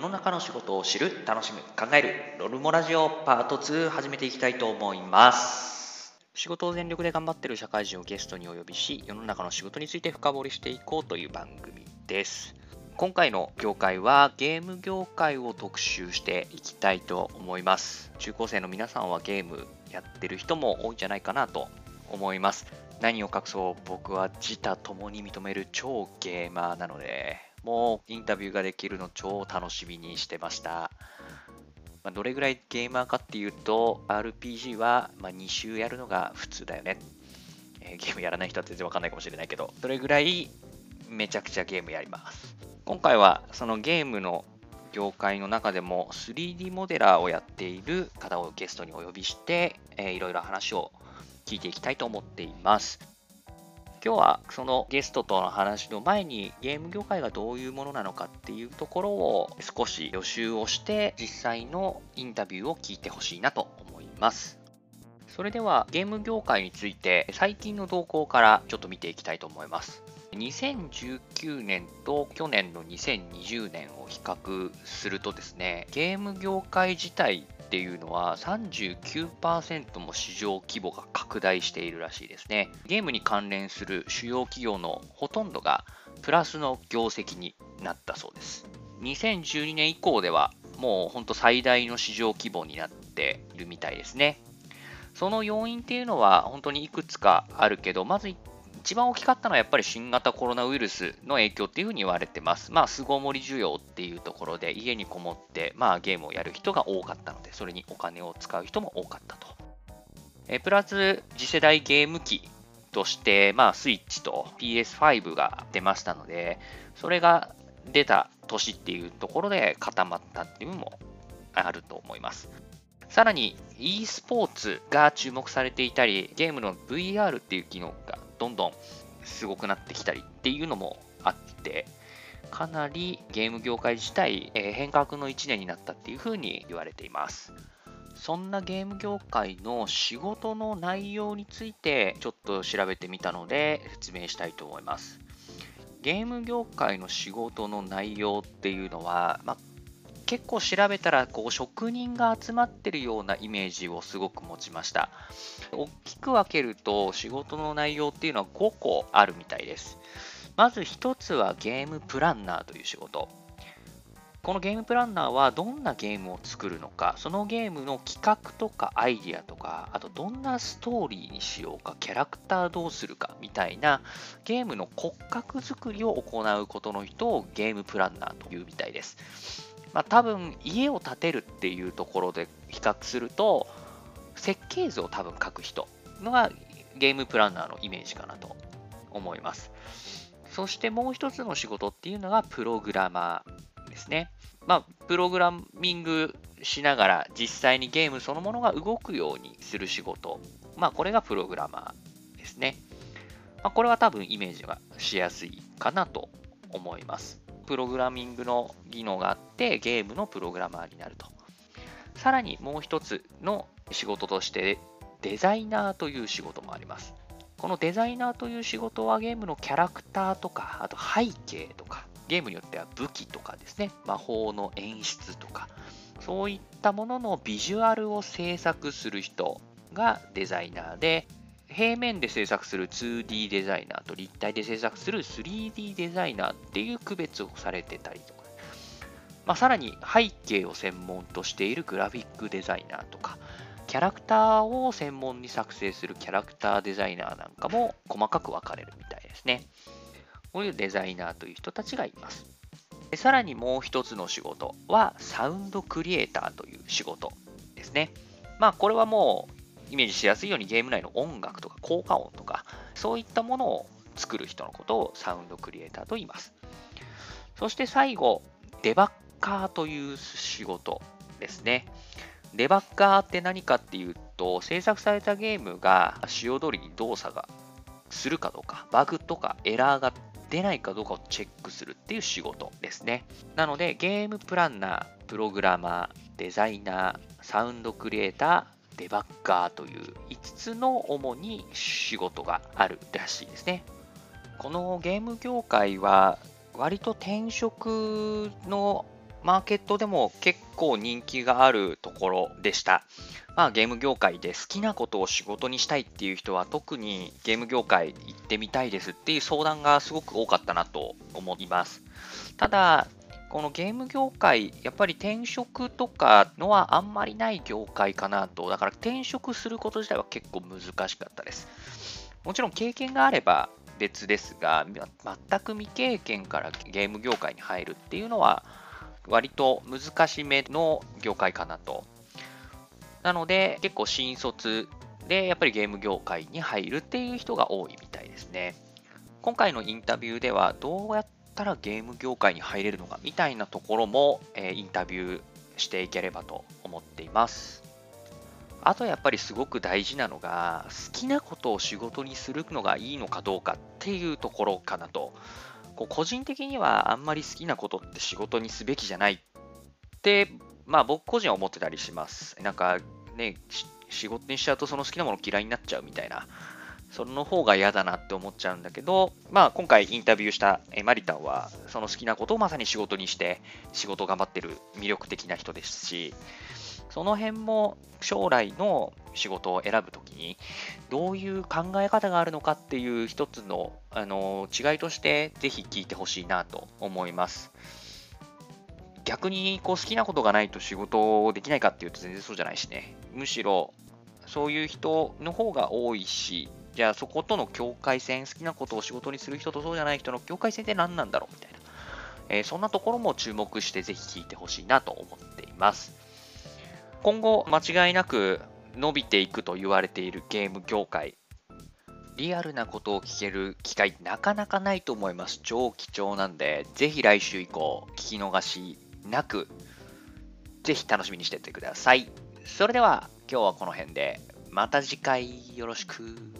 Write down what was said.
世の中の仕事を知る、楽しむ、考える、ロルモラジオパート2始めていきたいと思います。仕事を全力で頑張ってる社会人をゲストにお呼びし、世の中の仕事について深掘りしていこうという番組です。今回の業界はゲーム業界を特集していきたいと思います。中高生の皆さんはゲームやってる人も多いんじゃないかなと思います。何を隠そう僕は自他ともに認める超ゲーマーなので、もうインタビューができるの超楽しみにしてました。まあ、どれぐらいゲーマーかっていうと、RPG はま2週やるのが普通だよね。えーゲームやらない人は全然わかんないかもしれないけど、どれぐらいめちゃくちゃゲームやります。今回はそのゲームの業界の中でも 3D モデラーをやっている方をゲストにお呼びして、えーいろいろ話を聞いていきたいと思っています。今日はそのゲストとの話の前にゲーム業界がどういうものなのかっていうところを少し予習をして実際のインタビューを聞いてほしいなと思います。それではゲーム業界について最近の動向からちょっと見ていきたいと思います。2019年と去年の2020年を比較するとですね、ゲーム業界自体っていうのは39%も市場規模が拡大しているらしいですね。ゲームに関連する主要企業のほとんどがプラスの業績になったそうです。2012年以降ではもう本当最大の市場規模になっているみたいですね。その要因っていうのは本当にいくつかあるけど、まず一番大きかったのはやっぱり新型コロナウイルスの影響っていうふうに言われてます。まあ、巣ごもり需要っていうところで家にこもって、まあ、ゲームをやる人が多かったので、それにお金を使う人も多かったと。えプラス、次世代ゲーム機として、まあ、スイッチと PS5 が出ましたので、それが出た年っていうところで固まったっていうのもあると思います。さらに e スポーツが注目されていたり、ゲームの VR っていう機能がどんどんすごくなってきたりっていうのもあって、かなりゲーム業界自体、えー変革の1年になったっていうふうに言われています。そんなゲーム業界の仕事の内容についてちょっと調べてみたので説明したいと思います。ゲーム業界の仕事の内容っていうのは、まあ、結構調べたらこう職人が集まってるようなイメージをすごく持ちました。大きく分けると仕事の内容っていうのは5個あるみたいです。まず1つはゲームプランナーという仕事。このゲームプランナーはどんなゲームを作るのか、そのゲームの企画とかアイディアとか、あとどんなストーリーにしようか、キャラクターどうするかみたいなゲームの骨格作りを行うことの人をゲームプランナーというみたいです。まあ、多分家を建てるっていうところで比較すると設計図を多分書く人のがゲームプランナーのイメージかなと思います。そしてもう一つの仕事っていうのがプログラマーですね。まあプログラミングしながら実際にゲームそのものが動くようにする仕事。まあこれがプログラマーですね、まあ、これは多分イメージがしやすいかなと思います。プログラミングの技能があってゲームのプログラマーになると。さらにもう一つの仕事としてデザイナーという仕事もあります。このデザイナーという仕事はゲームのキャラクターとか、あと背景とか、ゲームによっては武器とかですね、魔法の演出とか、そういったもののビジュアルを制作する人がデザイナーで、平面で制作する 2D デザイナーと立体で制作する 3D デザイナーっていう区別をされてたりとか、まあ、さらに背景を専門としているグラフィックデザイナーとか、キャラクターを専門に作成するキャラクターデザイナーなんかも細かく分かれるみたいですね。こういうデザイナーという人たちがいます。でさらにもう一つの仕事はサウンドクリエイターという仕事ですね。まあこれはもうイメージしやすいようにゲーム内の音楽とか効果音とかそういったものを作る人のことをサウンドクリエイターと言います。そして最後、デバッカーという仕事ですね。デバッカーって何かっていうと、制作されたゲームが使用通りに動作がするかどうか、バグとかエラーが出ないかどうかをチェックするっていう仕事ですね。なので、ゲームプランナー、プログラマー、デザイナー、サウンドクリエイター、デバッカーという5つの主に仕事があるらしいですね。このゲーム業界は割と転職のマーケットでも結構人気があるところでした。まあ、ゲーム業界で好きなことを仕事にしたいっていう人は特にゲーム業界行ってみたいですっていう相談がすごく多かったなと思います。ただ、このゲーム業界、やっぱり転職とかのはあんまりない業界かなと。だから転職すること自体は結構難しかったです。もちろん経験があれば別ですが、全く未経験からゲーム業界に入るっていうのは、割と難しめの業界かなと。なので、結構新卒でやっぱりゲーム業界に入るっていう人が多いみたいですね。今回のインタビューでは、どうやったらゲーム業界に入れるのかみたいなところも、えー、インタビューしていければと思っています。あとやっぱりすごく大事なのが、好きなことを仕事にするのがいいのかどうかっていうところかなと。こう個人的にはあんまり好きなことって仕事にすべきじゃないって、まあ僕個人は思ってたりします。なんかね、仕事にしちゃうとその好きなもの嫌いになっちゃうみたいな。その方が嫌だなって思っちゃうんだけど、まあ今回インタビューしたマリタンはその好きなことをまさに仕事にして仕事を頑張ってる魅力的な人ですし、その辺も将来の仕事を選ぶときにどういう考え方があるのかっていう一つのあの違いとしてぜひ聞いてほしいなと思います。逆にこう好きなことがないと仕事できないかっていうと全然そうじゃないしね。むしろそういう人の方が多いし、じゃあそことの境界線、好きなことを仕事にする人とそうじゃない人の境界線って何なんだろうみたいな。えー、そんなところも注目してぜひ聞いてほしいなと思っています。今後間違いなく伸びていくと言われているゲーム業界。リアルなことを聞ける機会なかなかないと思います。超貴重なんで、ぜひ来週以降聞き逃しなく、ぜひ楽しみにしていてください。それでは今日はこの辺で、また次回よろしく。